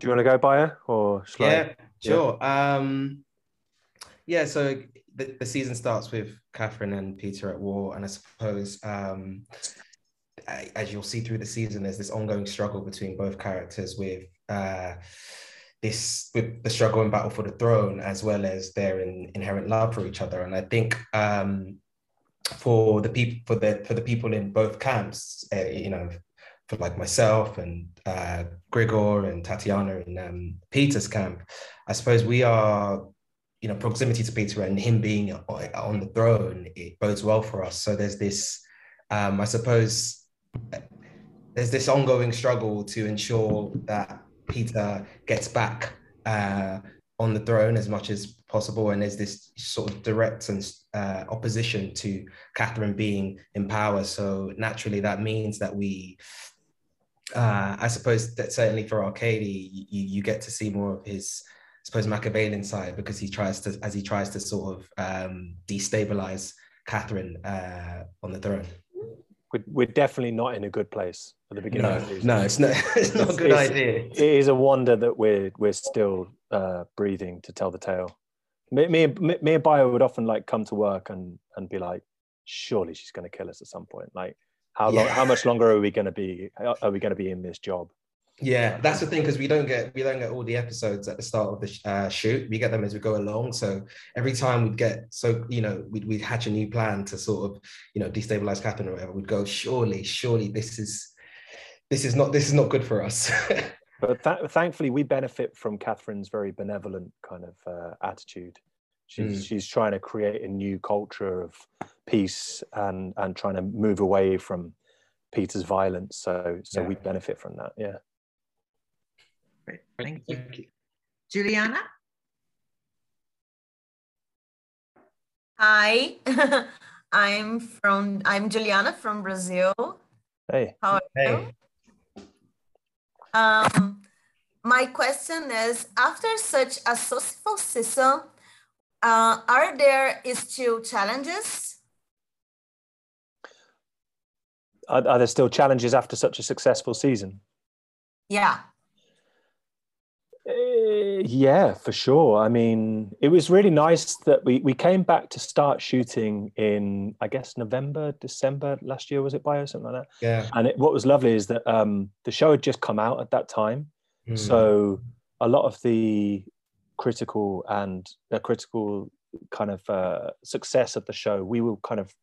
Do you want to go by her or shall I- Yeah, sure. Um, yeah, so the, the season starts with Catherine and Peter at war, and I suppose um, as you'll see through the season, there's this ongoing struggle between both characters with uh, this with the struggle and battle for the throne, as well as their in, inherent love for each other. And I think um, for the people for the for the people in both camps, uh, you know, for like myself and uh, Grigor and Tatiana and um, Peter's camp, I suppose we are, you know, proximity to Peter and him being on the throne, it bodes well for us. So there's this, um, I suppose, there's this ongoing struggle to ensure that Peter gets back uh, on the throne as much as possible. And there's this sort of direct and uh, opposition to Catherine being in power. So naturally, that means that we uh, I suppose that certainly for Arkady, you, you get to see more of his, I suppose, Machiavellian side because he tries to, as he tries to sort of um, destabilize Catherine uh, on the throne. We're, we're definitely not in a good place at the beginning No, the no, it's not. It's not a good It's- idea. It is a wonder that we're we're still uh, breathing to tell the tale. Me, me, me, me and Bayo would often like come to work and and be like, surely she's going to kill us at some point. Like, how long? Yeah. How much longer are we going to be? Are we going to be in this job? Yeah, that's the thing because we don't get we don't get all the episodes at the start of the uh, shoot. We get them as we go along. So every time we'd get so you know we'd we'd hatch a new plan to sort of you know destabilize Catherine or whatever. We'd go surely, surely this is this is not this is not good for us. But th- thankfully, we benefit from Catherine's very benevolent kind of uh, attitude. She's Mm. she's trying to create a new culture of peace and and trying to move away from Peter's violence. So so we benefit from that. Yeah. Great. Thank you. Thank you. Juliana? Hi, I'm from I'm Juliana from Brazil. Hey. How are Hey. you? Um, my question is: After such a successful season, uh, are there still challenges? Are, are there still challenges after such a successful season? Yeah. Uh, yeah, for sure. I mean, it was really nice that we we came back to start shooting in I guess November, December last year was it Bayo something like that. Yeah. And it, what was lovely is that um, the show had just come out at that time, Mm. so a lot of the critical and the critical kind of uh, success of the show, we were kind of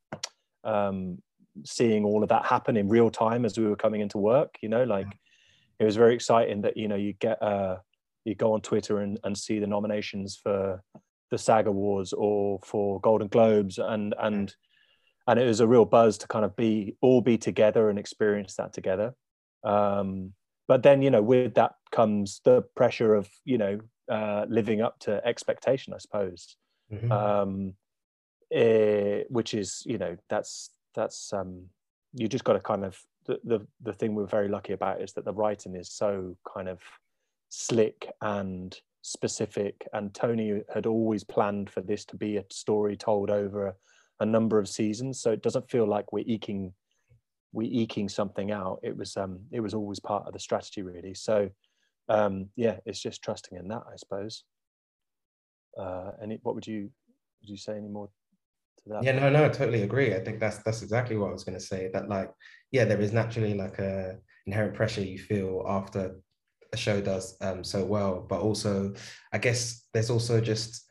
um, seeing all of that happen in real time as we were coming into work. You know, like it was very exciting that you know you get uh, you go on Twitter and, and see the nominations for the SAG Awards or for Golden Globes, and and and it was a real buzz to kind of be all be together and experience that together. Um, but then you know with that comes the pressure of you know uh, living up to expectation, I suppose Mhm. um, eh, which is you know that's that's um, you just got to kind of the, the the thing we're very lucky about is that the writing is so kind of slick and specific and tony had always planned for this to be a story told over a, a number of seasons so it doesn't feel like we're eking we eking something out. It was um it was always part of the strategy really. So um yeah it's just trusting in that i suppose. Uh and what would you would you say any more to that Yeah, no, no, I totally agree. I think that's that's exactly what I was going to say. That like, yeah, there is naturally like a inherent pressure you feel after a show does um so well, but also I guess there's also just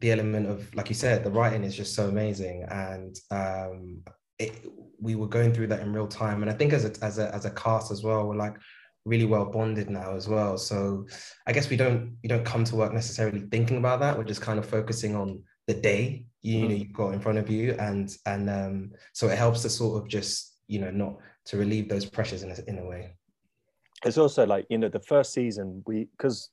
the element of like you said, the writing is just so amazing, and um, it, we were going through that in real time, and I think as a as a as a cast as well, we're like really well bonded now as well. So I guess we don't we don't come to work necessarily thinking about that. We're just kind of focusing on the day you, know you've got in front of you, and and um, so it helps to sort of just you know not to relieve those pressures in a, in a way. it's also like you know the first season we because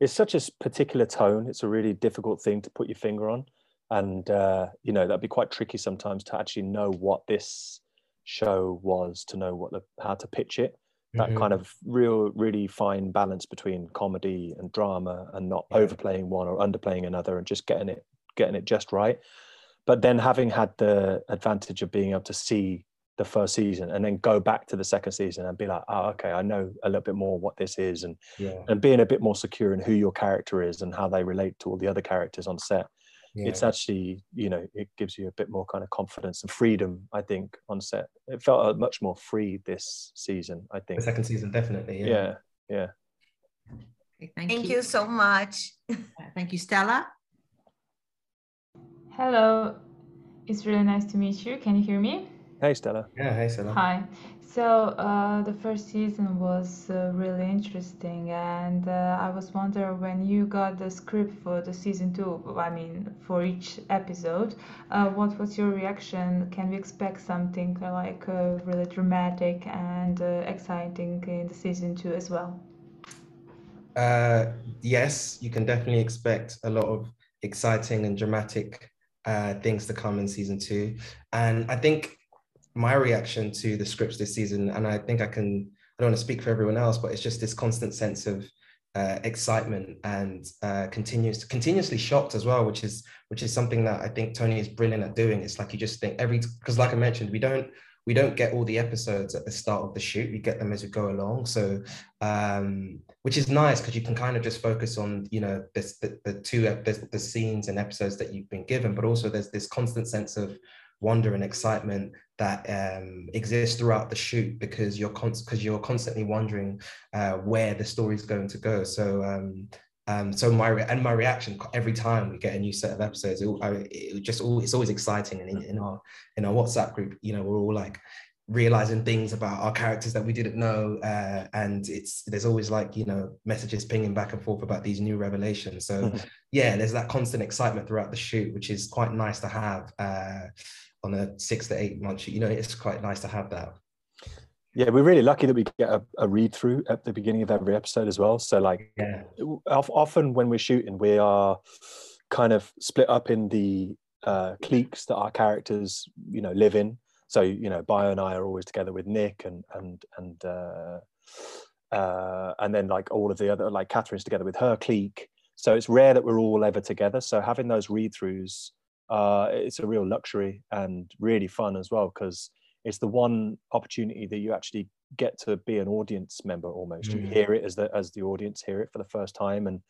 it's such a particular tone it's a really difficult thing to put your finger on and uh you know that'd be quite tricky sometimes to actually know what this show was to know what the how to pitch it that Mhm. kind of real really fine balance between comedy and drama and not Yeah. overplaying one or underplaying another and just getting it getting it just right but then having had the advantage of being able to see the first season and then go back to the second season and be like oh okay i know a little bit more what this is and Yeah. and being a bit more secure in who your character is and how they relate to all the other characters on set yeah. it's actually you know it gives you a bit more kind of confidence and freedom i think on set it felt uh, much more free this season i the think second season, definitely. Yeah. yeah yeah Okay, thank, Thank you. you so much. Thank you, Stella. Hello, it's really nice to meet you. Can you hear me? hey stella Yeah. Hey, Stella. Hi. So, uh, the first season was uh, really interesting, and uh, I was wondering when you got the script for the season two, I mean, for each episode, uh, what was your reaction? Can we expect something uh, like uh, really dramatic and uh, exciting in the season two as well? Uh, yes, you can definitely expect a lot of exciting and dramatic uh, things to come in season two. And I think my reaction to the scripts this season, and I think I can, I don't want to speak for everyone else, but it's just this constant sense of uh, excitement and uh, continuous, continuously shocked as well, which is which is something that I think Tony is brilliant at doing. It's like you just think every because, like I mentioned, we don't we don't get all the episodes at the start of the shoot. We get them as we go along. So um, which is nice because you can kind of just focus on you know this the, the two the, the scenes and episodes that you've been given but also there's this constant sense of wonder and excitement that um, exists throughout the shoot because you're because you're constantly wondering uh, where the story's going to go so um, um, so my re- and my reaction every time we get a new set of episodes, it, I, it just all it's always exciting. And in, in our in our WhatsApp group, you know, we're all like realizing things about our characters that we didn't know uh, and it's there's always like you know messages pinging back and forth about these new revelations. So yeah there's that constant excitement throughout the shoot which is quite nice to have uh, on a six to eight month shoot. You know it's quite nice to have that yeah we're really lucky that we get a, a read through at the beginning of every episode as well. So like yeah. often when we're shooting we are kind of split up in the uh, cliques that our characters you know live in. So you know Bayo and i are always together with nick and and and uh, uh, and then like all of the other like catherine's together with her clique. So it's rare that we're all ever together. So having those read throughs uh, it's a real luxury and really fun as well because it's the one opportunity that you actually get to be an audience member almost. You Mm. hear it as the as the audience hear it for the first time and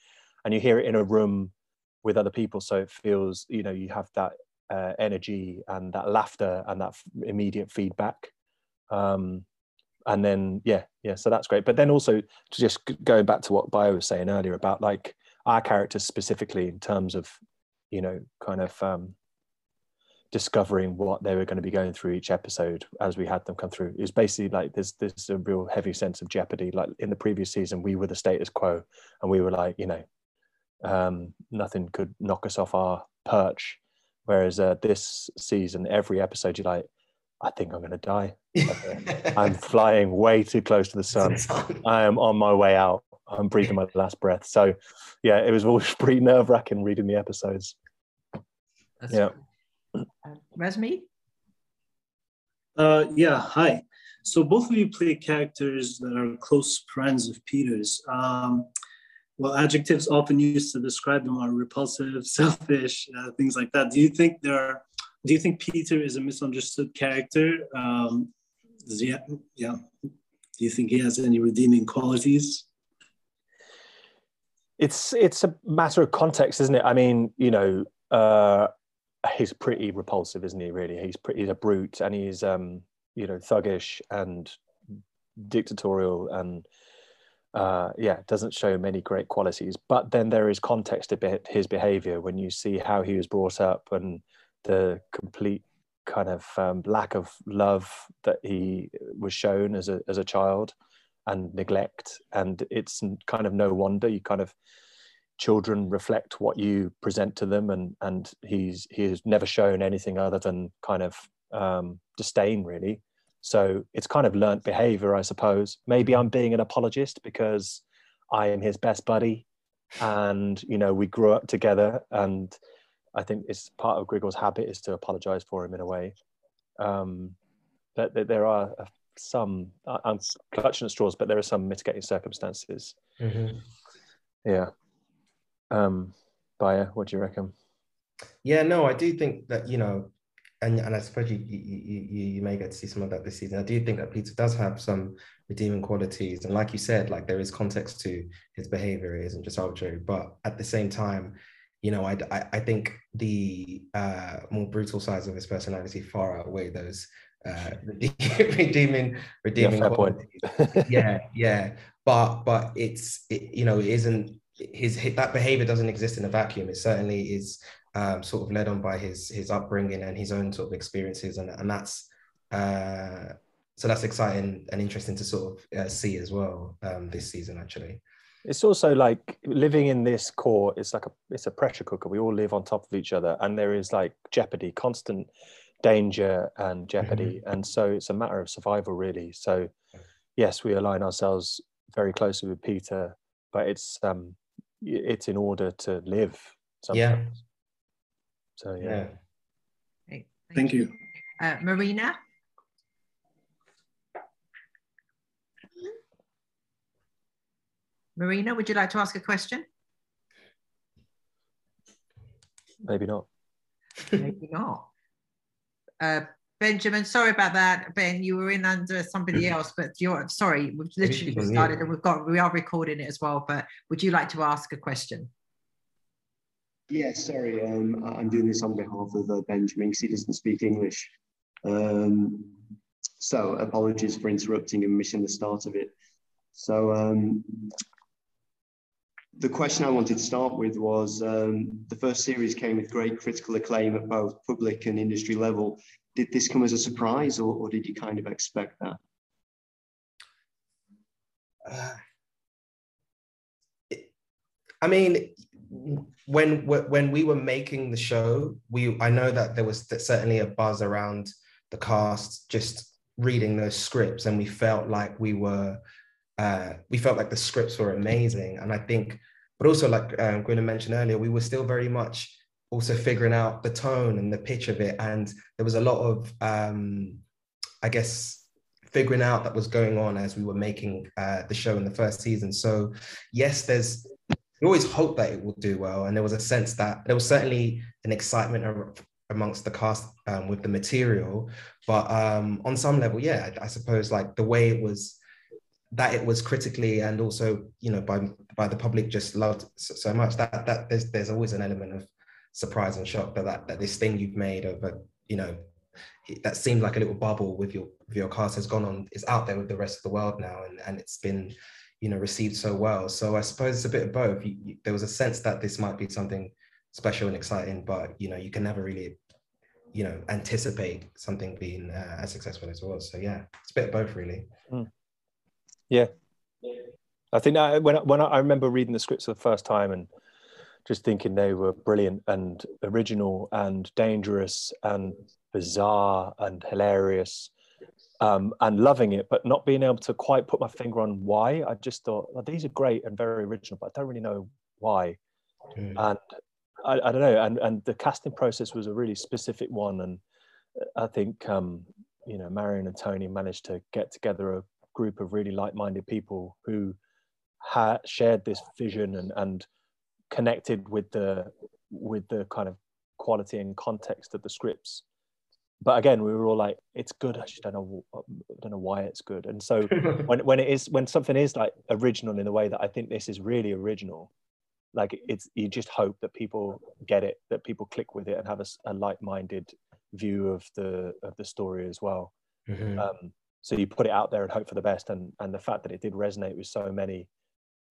and you hear it in a room with other people. So it feels you know you have that uh, energy and that laughter and that f- immediate feedback. Um and then yeah yeah so that's great. But then also to just going back to what Bayo was saying earlier about like our characters specifically in terms of you know kind of um discovering what they were going to be going through each episode as we had them come through It was basically like there's there's a real heavy sense of jeopardy like in the previous season we were the status quo and we were like you know um nothing could knock us off our perch whereas uh, this season every episode you're like i think i'm going to die i'm flying way too close to the sun I am on my way out. I'm breathing my last breath. So, yeah, it was always pretty nerve wracking reading the episodes. That's Yeah. Uh, Resmi? Uh, yeah, hi. So both of you play characters that are close friends of Peter's. Um, well, adjectives often used to describe them are repulsive, selfish, uh, things like that. Do you think there are? Do you think Peter is a misunderstood character? Um, does he? Yeah. Do you think he has any redeeming qualities? It's it's a matter of context, isn't it? I mean, you know, uh, he's pretty repulsive, isn't he? Really, he's pretty, he's a brute, and he's um, you know, thuggish and dictatorial, and uh, yeah, doesn't show many great qualities. But then there is context to his behavior when you see how he was brought up and the complete kind of um, lack of love that he was shown as a as a child and neglect and it's kind of no wonder you kind of children reflect what you present to them and and he's he has never shown anything other than kind of um, disdain really. So it's kind of learnt behavior i suppose. Maybe i'm being an apologist because i am his best buddy and you know we grew up together and i think it's part of grigor's habit is to apologize for him in a way. Um, but there are uh, some i'm clutching at straws but there are some mitigating circumstances. Mhm. yeah um Bayo, what do you reckon Yeah, no, I do think that, you know, and and I suppose you you, you you may get to see some of that this season. I do think that Peter does have some redeeming qualities, and like you said, like there is context to his behavior. It isn't just arbitrary, but at the same time, you know, I I, I think the uh, more brutal sides of his personality far outweigh those uh, redeeming redeeming yeah, qualities. yeah, yeah, but but it's it, you know it isn't his, his that behavior doesn't exist in a vacuum. It certainly is um, sort of led on by his his upbringing and his own sort of experiences, and and that's uh, so that's exciting and interesting to sort of uh, see as well um, this season actually. It's also like living in this core. It's like a it's a pressure cooker. We all live on top of each other, and there is like jeopardy, constant danger and jeopardy, mm-hmm. and so it's a matter of survival really. So yes, we align ourselves very closely with Peter, but it's um it's in order to live. Sometimes. Yeah. So yeah. yeah. thank, thank, you, you. Uh, Marina. Marina, would you like to ask a question? Maybe not. Maybe not. Uh, Benjamin, sorry about that. Ben, you were in under somebody else, but you're sorry, we've literally just started and we've got we are recording it as well. But would you like to ask a question? Yeah, sorry. Um, I'm doing this on behalf of uh, Benjamin because he doesn't speak English. Um, so apologies for interrupting and missing the start of it. So um, the question I wanted to start with was um, the first series came with great critical acclaim at both public and industry level. Did this come as a surprise or, or did you kind of expect that? Uh, I mean, when when we were making the show, we I know that there was certainly a buzz around the cast just reading those scripts, and we felt like we were uh, we felt like the scripts were amazing, and I think, but also like um, Gwilym mentioned earlier, we were still very much also figuring out the tone and the pitch of it, and there was a lot of um, I guess figuring out that was going on as we were making uh, the show in the first season. So yes, there's we always hope that it will do well. And there was a sense that there was certainly an excitement amongst the cast um, with the material. But um, on some level, yeah, I, I, suppose like the way it was, that it was critically and also, you know, by by the public just loved so, so much that that there's there's always an element of surprise and shock that that, that this thing you've made of a, you know, that seemed like a little bubble with your with your cast has gone on is out there with the rest of the world now and and it's been you know received so well. So I suppose it's a bit of both. You, you, there was a sense that this might be something special and exciting, but you know you can never really you know anticipate something being uh, as successful as it was. So yeah, it's a bit of both really. Mm. Yeah, I think that when when I remember reading the scripts for the first time and just thinking they were brilliant and original and dangerous and bizarre and hilarious um, and loving it, but not being able to quite put my finger on why. I just thought, well, these are great and very original, but I don't really know why. And I, I, don't know. And, and the casting process was a really specific one. And I think, um, you know, Marian and Tony managed to get together a group of really like-minded people who had shared this vision and, and connected with the with the kind of quality and context of the scripts. But again we were all like it's good i just don't know i don't know why it's good. And so when, when it is when something is like original in the way that i think this is really original like it's you just hope that people get it that people click with it and have a, a like-minded view of the of the story as well. Mm-hmm. um, so you put it out there and hope for the best and and the fact that it did resonate with so many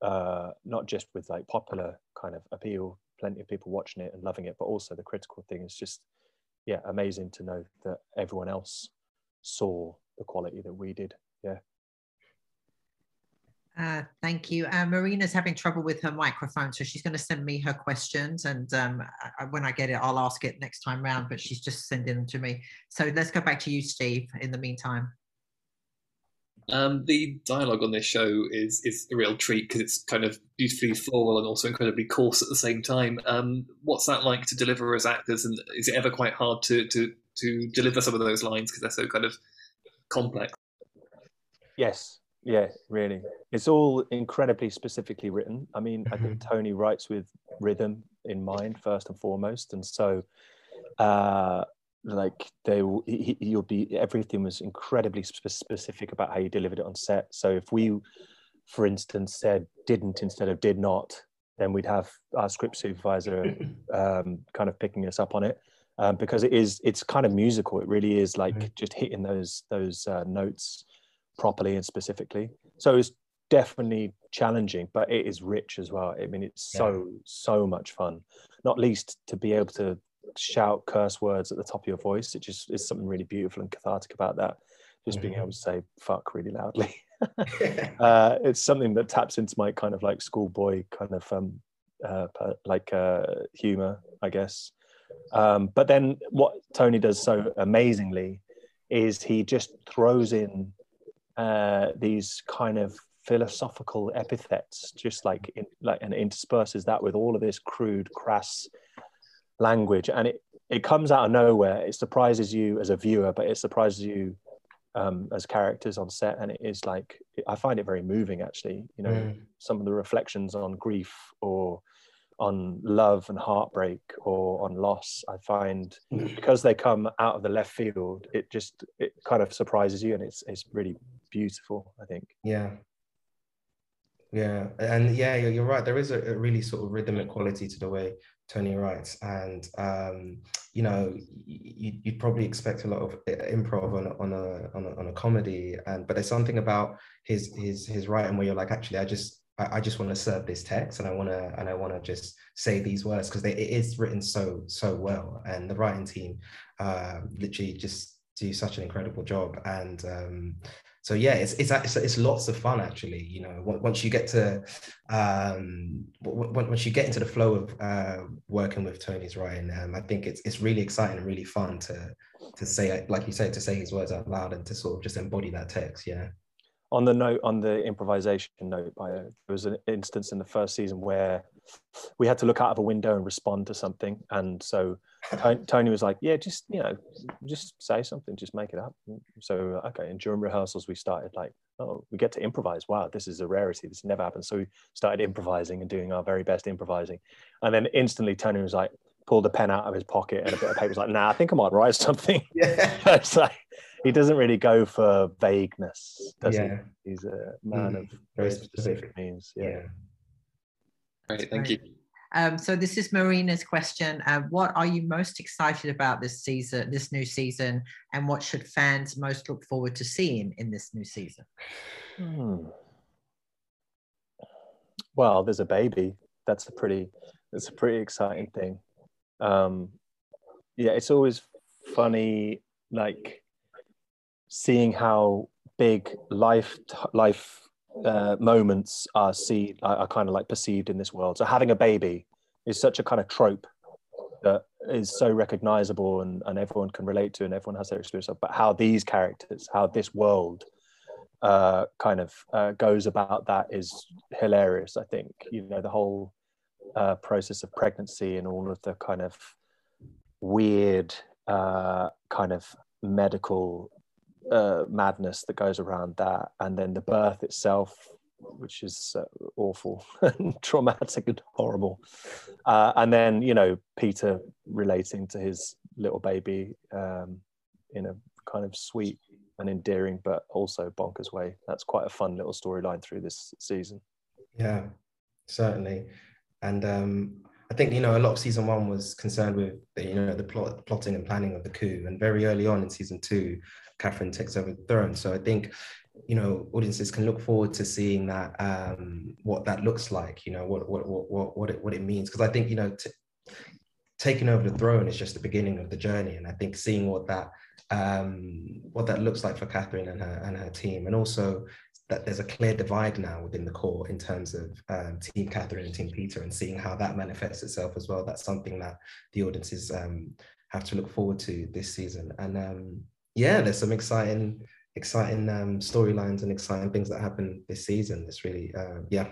uh, not just with like popular kind of appeal plenty of people watching it and loving it but also the critical thing is just yeah, amazing to know that everyone else saw the quality that we did. Yeah. Uh, thank you. Uh, Marina's having trouble with her microphone, so she's going to send me her questions, and um, I, when I get it, I'll ask it next time round. But she's just sending them to me. So let's go back to you, Steve. In the meantime. Um, the dialogue on this show is is a real treat because it's kind of beautifully floral and also incredibly coarse at the same time. Um, what's that like to deliver as actors, and is it ever quite hard to to to deliver some of those lines because they're so kind of complex? Yes, yeah, really. It's all incredibly specifically written. I mean, I think mm-hmm. Tony writes with rhythm in mind first and foremost, and so uh, like they will he, you'll be everything was incredibly spe- specific about how you delivered it on set. So if we for instance said didn't instead of did not then we'd have our script supervisor um, kind of picking us up on it. Um, because it is it's kind of musical. It really is like just hitting those those uh, notes properly and specifically. So it's definitely challenging but it is rich as well. I mean it's so so much fun. Not least to be able to shout curse words at the top of your voice it just is something really beautiful and cathartic about that just being Mhm. able to say fuck really loudly uh, it's something that taps into my kind of like schoolboy kind of um, uh, like uh, humor, I guess. Um, but then what Tony does so amazingly is he just throws in uh, these kind of philosophical epithets, just like in, like and intersperses that with all of this crude, crass language, and it it comes out of nowhere. It surprises you as a viewer, but it surprises you um, as characters on set, and it is like I find it very moving. Actually, you know, Mm. some of the reflections on grief or on love and heartbreak or on loss, I find because they come out of the left field, it just it kind of surprises you, and it's it's really beautiful. I think. Yeah. Yeah, and yeah, you're, you're right. There is a, a really sort of rhythmic quality to the way Tony writes, and um, you know, y- y- you'd probably expect a lot of improv on a, on a on a on a comedy, and but there's something about his his his writing where you're like, actually, I just I, I just want to serve this text, and I want to and I want to just say these words because it is written so so well, and the writing team uh, literally just do such an incredible job, and um, so yeah it's, it's it's it's lots of fun actually you know once you get to um once you get into the flow of uh working with tony's writing um i think it's it's really exciting and really fun to to say like you said to say his words out loud and to sort of just embody that text yeah on the note on the improvisation note by uh, there was an instance in the first season where we had to look out of a window and respond to something. And so Tony, Tony was like yeah just you know just say something just make it up. So okay and during rehearsals we started like oh we get to improvise. Wow this is a rarity. This never happens. So we started improvising and doing our very best improvising. And then instantly Tony was like pulled a pen out of his pocket and a bit of paper was like nah I think I might write something. Yeah. It's like he doesn't really go for vagueness does yeah he he's a man Mhm. of Very very specific. specific means yeah, yeah Great, thank you. Um, so this is Marina's question. Uh, what are you most excited about this season, this new season, and what should fans most look forward to seeing in this new season? Hmm. well there's a baby that's a pretty that's a pretty exciting thing um yeah it's always funny like seeing how big life life uh, moments are see are, are kind of like perceived in this world so having a baby is such a kind of trope that is so recognizable and, and everyone can relate to and everyone has their experience of but how these characters how this world uh, kind of uh, goes about that is hilarious. I think you know the whole uh, process of pregnancy and all of the kind of weird uh, kind of medical uh, madness that goes around that, and then the birth itself, which is uh, awful and traumatic and horrible, uh, and then you know Peter relating to his little baby um, in a kind of sweet and endearing but also bonkers way. That's quite a fun little storyline through this season. Yeah, certainly. And um, I think you know a lot of season one was concerned with the, you know the plot, plotting and planning of the coup, and very early on in season two, Catherine takes over the throne. So I think you know audiences can look forward to seeing that um, what that looks like. You know what what what what it, what it means because I think you know t- taking over the throne is just the beginning of the journey, and I think seeing what that um, what that looks like for Catherine and her and her team, and also that there's a clear divide now within the core in terms of um, Team Catherine and Team Peter, and seeing how that manifests itself as well. That's something that the audiences um, have to look forward to this season. And um, yeah, there's some exciting, exciting um, storylines and exciting things that happen this season. It's really, uh, yeah,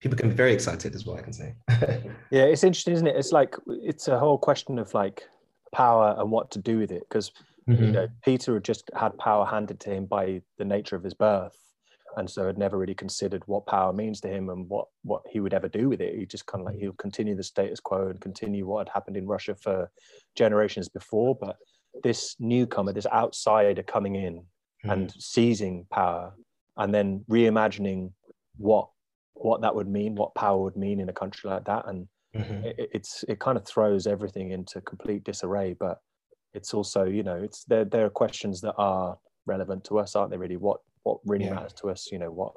people can be very excited, is what I can say. Yeah, it's interesting, isn't it? It's like it's a whole question of like power and what to do with it because you know Peter had just had power handed to him by the nature of his birth, and so had never really considered what power means to him and what what he would ever do with it. He just kind of like he'll continue the status quo and continue what had happened in Russia for generations before. But this newcomer, this outsider coming in mm. and seizing power, and then reimagining what what that would mean, what power would mean in a country like that, and mm-hmm. it, it's it kind of throws everything into complete disarray. But it's also you know it's there there are questions that are relevant to us, aren't they? Really, what what really yeah. matters to us? You know what.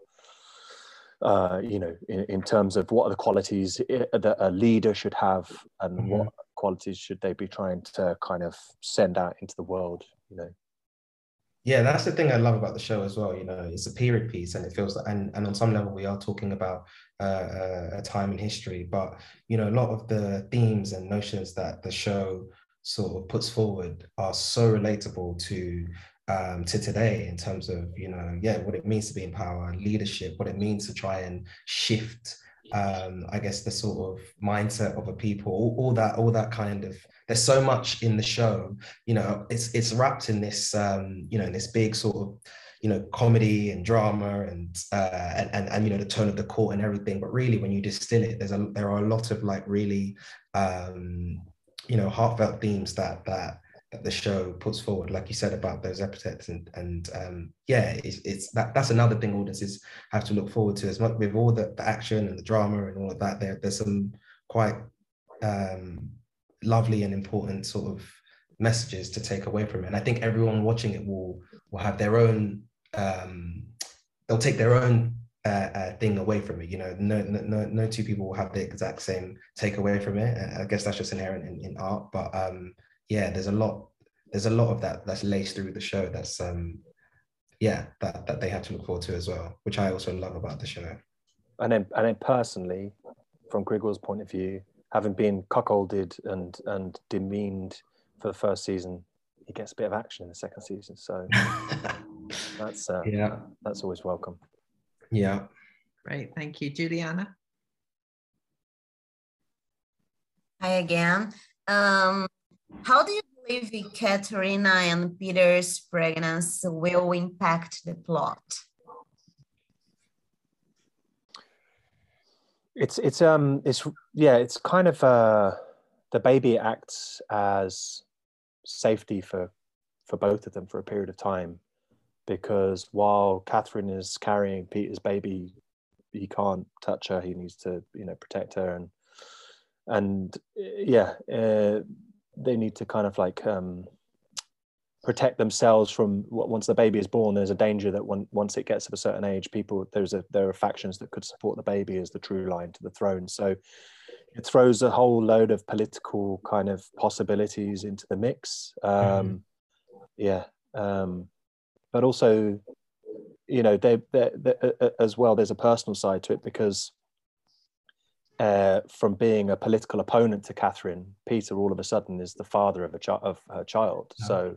Uh, you know, in, in terms of what are the qualities that a leader should have, and mm-hmm. what qualities should they be trying to kind of send out into the world? You know, yeah, that's the thing I love about the show as well. You know, it's a period piece, and it feels like, and, and on some level, we are talking about uh, a time in history. But you know, a lot of the themes and notions that the show sort of puts forward are so relatable to um, to today in terms of you know, yeah, what it means to be in power, leadership, what it means to try and shift um, I guess the sort of mindset of a people, all, all, that, all that kind of. There's so much in the show, you know. It's it's wrapped in this, um, you know, in this big sort of, you know, comedy and drama and uh, and, and and you know the tone of the court and everything. But really, when you distill it, there's a there are a lot of like really, um, you know, heartfelt themes that that that the show puts forward, like you said about those epithets, and and um, yeah, it's, it's that that's another thing audiences have to look forward to as much with all the, the action and the drama and all of that. There, there's some quite um, lovely and important sort of messages to take away from it, and I think everyone watching it will will have their own. Um, they'll take their own uh, uh, thing away from it. You know, no, no, no two people will have the exact same takeaway from it. I guess that's just inherent in, in art, but um, yeah, there's a lot there's a lot of that that's laced through the show that's um yeah that that they have to look forward to as well, which I also love about the show. And then and then personally, from Grigor's point of view, having been cuckolded and and demeaned for the first season, he gets a bit of action in the second season. So that's uh, yeah, that's always welcome. Yeah. Great, thank you, Juliana. Hi again. Um, how do you believe Katerina and Peter's pregnancy will impact the plot? It's it's um it's yeah it's kind of uh the baby acts as safety for for both of them for a period of time because while Catherine is carrying Peter's baby, he can't touch her. He needs to you know protect her and and yeah. Uh, they need to kind of like um, protect themselves from what once the baby is born there's a danger that when, once it gets of a certain age people there's a there are factions that could support the baby as the true line to the throne so it throws a whole load of political kind of possibilities into the mix um, mm-hmm. yeah um, but also you know they, they, they, as well there's a personal side to it because uh, from being a political opponent to Catherine, Peter all of a sudden is the father of a chi- of her child. So,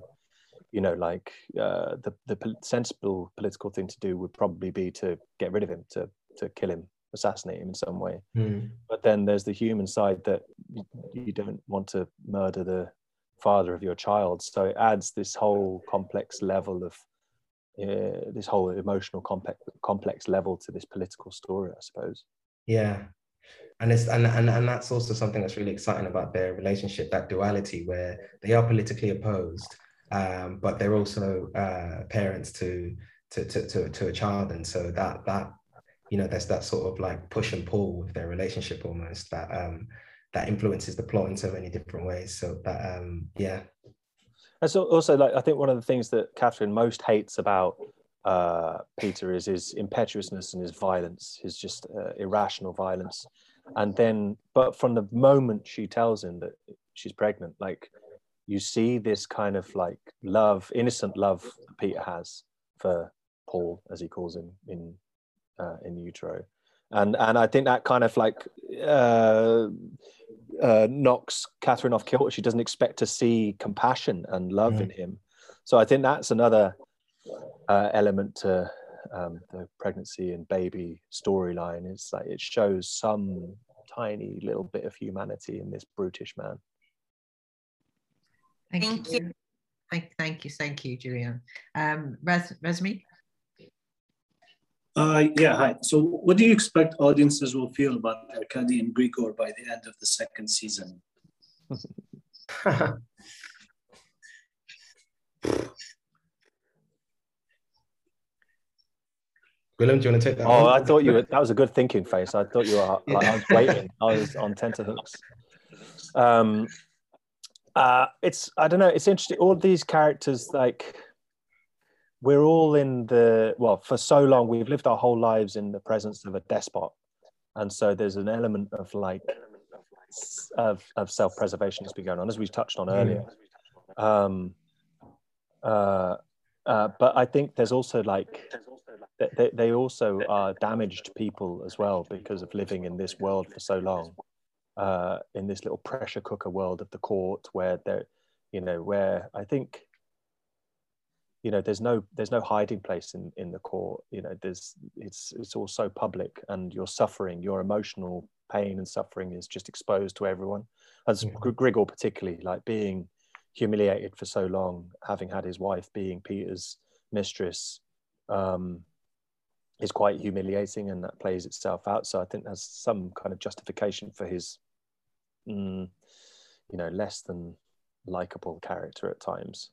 you know, like uh, the the sensible political thing to do would probably be to get rid of him, to to kill him, assassinate him in some way. Mm. But then there's the human side that you, you don't want to murder the father of your child. So it adds this whole complex level of uh, this whole emotional complex complex level to this political story, I suppose. Yeah, and it's and, and and that's also something that's really exciting about their relationship that duality where they are politically opposed um, but they're also uh, parents to, to to, to to a child. And so that that you know there's that sort of like push and pull with their relationship almost that um that influences the plot in so many different ways. So that um yeah. And so also like i think one of the things that catherine most hates about uh, Peter is his impetuousness and his violence, his just uh, irrational violence and then but from the moment she tells him that she's pregnant like you see this kind of like love innocent love peter has for paul as he calls him in uh, in utero. And and i think that kind of like uh, uh, knocks catherine off kilter. She doesn't expect to see compassion and love mm. in him. So i think that's another uh, element to um, the pregnancy and baby storyline is like it shows some tiny little bit of humanity in this brutish man. Thank, thank you. you. Thank, thank you, thank you, Julian. Um, Res, Resmi? Uh, yeah, hi. So, what do you expect audiences will feel about Arkady and Grigor by the end of the second season? Gwilym, do you want to take that? Oh, one? I thought you were, that was a good thinking face. I thought you were like, I was waiting. I was on tenterhooks. Um, uh, it's I don't know. It's interesting. All these characters, like we're all in the well for so long. We've lived our whole lives in the presence of a despot, and so there's an element of like of of self preservation that's been going on, as we touched on earlier. Um, uh, uh, but I think there's also like they, they also are damaged people as well because of living in this world for so long uh, in this little pressure cooker world of the court where there you know where i think you know there's no there's no hiding place in in the court. You know there's it's it's all so public and your suffering your emotional pain and suffering is just exposed to everyone. As grigor particularly like being humiliated for so long having had his wife being peter's mistress um is quite humiliating and that plays itself out. So i think there's some kind of justification for his mm, you know less than likable character at times.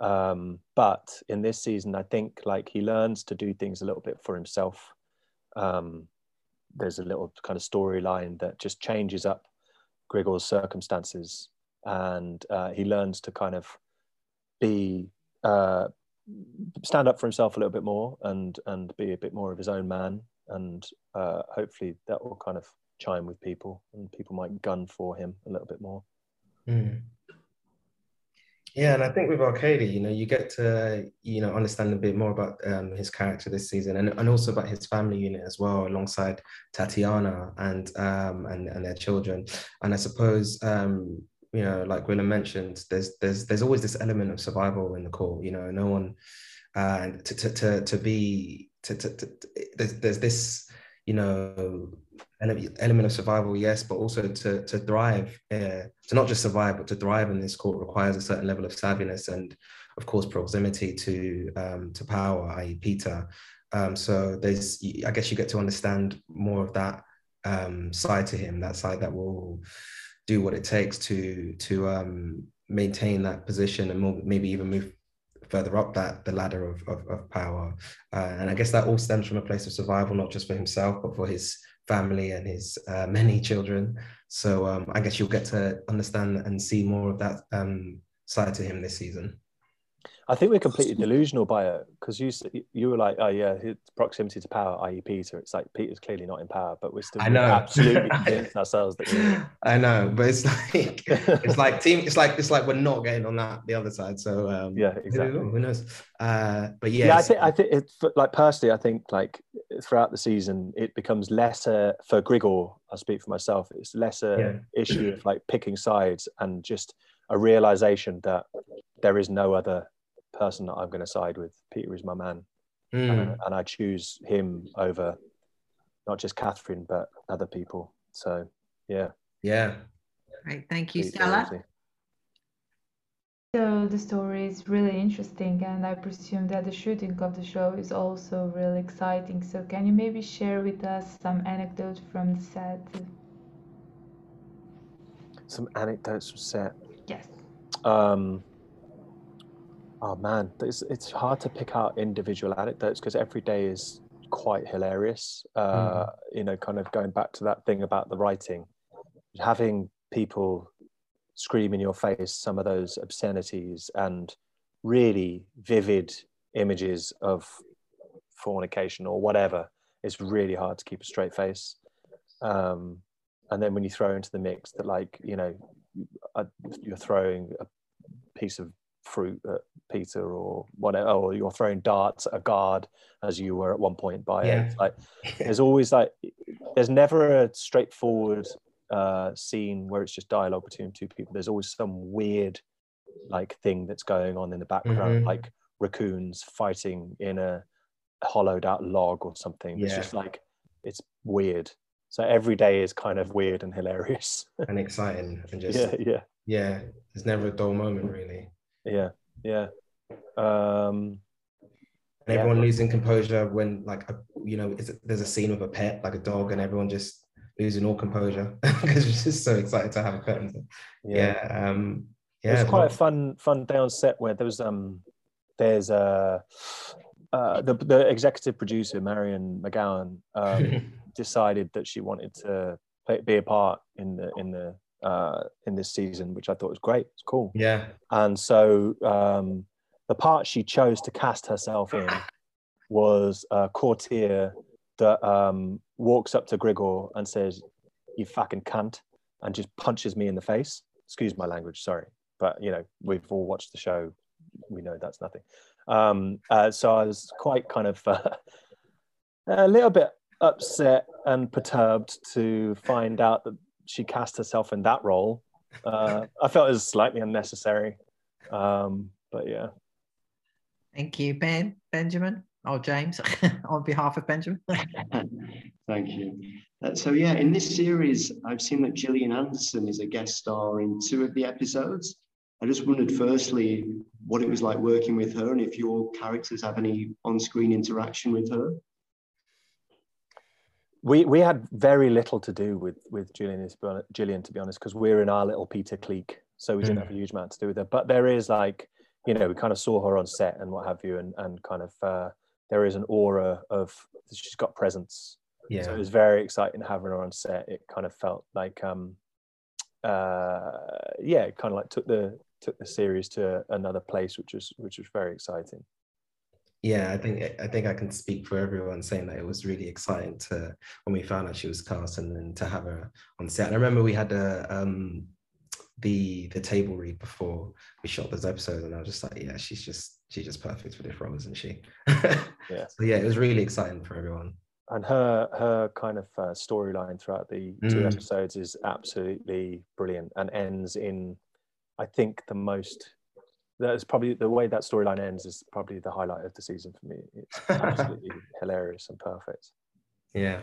Um, but in this season i think like he learns to do things a little bit for himself. Um, there's a little kind of storyline that just changes up grigor's circumstances and uh, he learns to kind of be uh, stand up for himself a little bit more and and be a bit more of his own man and uh, hopefully that will kind of chime with people and people might gun for him a little bit more Mm. Yeah, and I think with Arkady, you know, you get to, you know, understand a bit more about um, his character this season and, and also about his family unit as well, alongside Tatiana and um and, and their children. And I suppose um, you know, like Gwilym mentioned, there's there's there's always this element of survival in the court, you know, no one uh, and to, to to to be to, to, to there's there's this, you know, element of survival, yes, but also to to thrive, uh, to not just survive, but to thrive in this court requires a certain level of savviness and, of course, proximity to um, to power, i.e., Peter. Um, so there's, I guess, you get to understand more of that um, side to him, that side that will do what it takes to to um, maintain that position and more, maybe even move further up that the ladder of, of, of power. Uh, and I guess that all stems from a place of survival, not just for himself, but for his family and his uh, many children. So um, I guess you'll get to understand and see more of that um, side to him this season. I think we're completely delusional by it because you you were like, oh yeah, proximity to power, i.e., Peter. It's like Peter's clearly not in power, but we're still I know. absolutely convinced ourselves that. We're, I know, but it's like it's like team. It's like it's like we're not getting on that the other side. So um, yeah, exactly. Who, knows? Uh, but yeah, Yeah, I think I think it, for- like personally, I think like throughout the season, it becomes less a for Grigor. I speak for myself. It's less a Yeah. issue of like picking sides and just a realization that there is no other person that I'm going to side with. Peter is my man, Mm. uh, and I choose him over not just Catherine but other people. So yeah, yeah. Right. thank you, Pete Stella. Dorsey. So the story is really interesting, and I presume that the shooting of the show is also really exciting. So can you maybe share with us some anecdotes from the set? Some anecdotes from set. Yes. Um, oh man, it's it's hard to pick out individual anecdotes because every day is quite hilarious. Uh, You know, kind of going back to that thing about the writing, having people scream in your face some of those obscenities and really vivid images of fornication or whatever. It's really hard to keep a straight face. Um, and then when you throw into the mix that, like, you know, uh, you're throwing a piece of fruit at Peter or whatever, or you're throwing darts at a guard as you were at one point by Yeah. it. Like there's always like there's never a straightforward uh, scene where it's just dialogue between two people. There's always some weird like thing that's going on in the background, Mhm. like raccoons fighting in a hollowed out log or something. It's just like it's weird. So every day is kind of weird and hilarious. and exciting and just yeah, yeah. yeah. there's never a dull moment really Yeah, yeah. Um, And everyone losing composure when, like, a, you know, there's a scene with a pet, like a dog, and everyone just losing all composure because we're just so excited to have a pet. Yeah. yeah um, yeah. It was quite a fun, fun day on set where there was um, there's a. Uh, the, the executive producer Marian Macgowan um, decided that she wanted to play, be a part in the in the uh, in this season, which I thought was great. It's cool. Yeah. And so um, the part she chose to cast herself in was a courtier that um, walks up to Grigor and says, "You fucking cunt," and just punches me in the face. Excuse my language, sorry, but you know we've all watched the show. We know that's nothing. Um, uh, so I was quite kind of uh, a little bit upset and perturbed to find out that she cast herself in that role. Uh, I felt it was slightly unnecessary, um, but yeah. Thank you, Ben, Benjamin, or James, on behalf of Benjamin. Thank you. Uh, so yeah, in this series, I've seen that Gillian Anderson is a guest star in two of the episodes. I just wondered, firstly, what it was like working with her, and if your characters have any on-screen interaction with her. We we had very little to do with with Gillian, Gillian to be honest, because we're in our little Peter clique, so we didn't mm. have a huge amount to do with her. But there is like, you know, we kind of saw her on set and what have you, and and kind of uh, there is an aura of she's got presence. Yeah. So it was very exciting having her on set. It kind of felt like um uh yeah, it kind of like took the took the series to another place, which was which was very exciting. Yeah, I think I think I can speak for everyone saying that it was really exciting to when we found out she was cast and then to have her on set. And I remember we had a um the the table read before we shot those episodes, and I was just like, yeah, she's just she's just perfect for this role, isn't she? yeah. So yeah, it was really exciting for everyone. And her her kind of uh, storyline throughout the two mm. episodes is absolutely brilliant and ends in I think the most that's probably the way that storyline ends is probably the highlight of the season for me. It's absolutely hilarious and perfect. Yeah,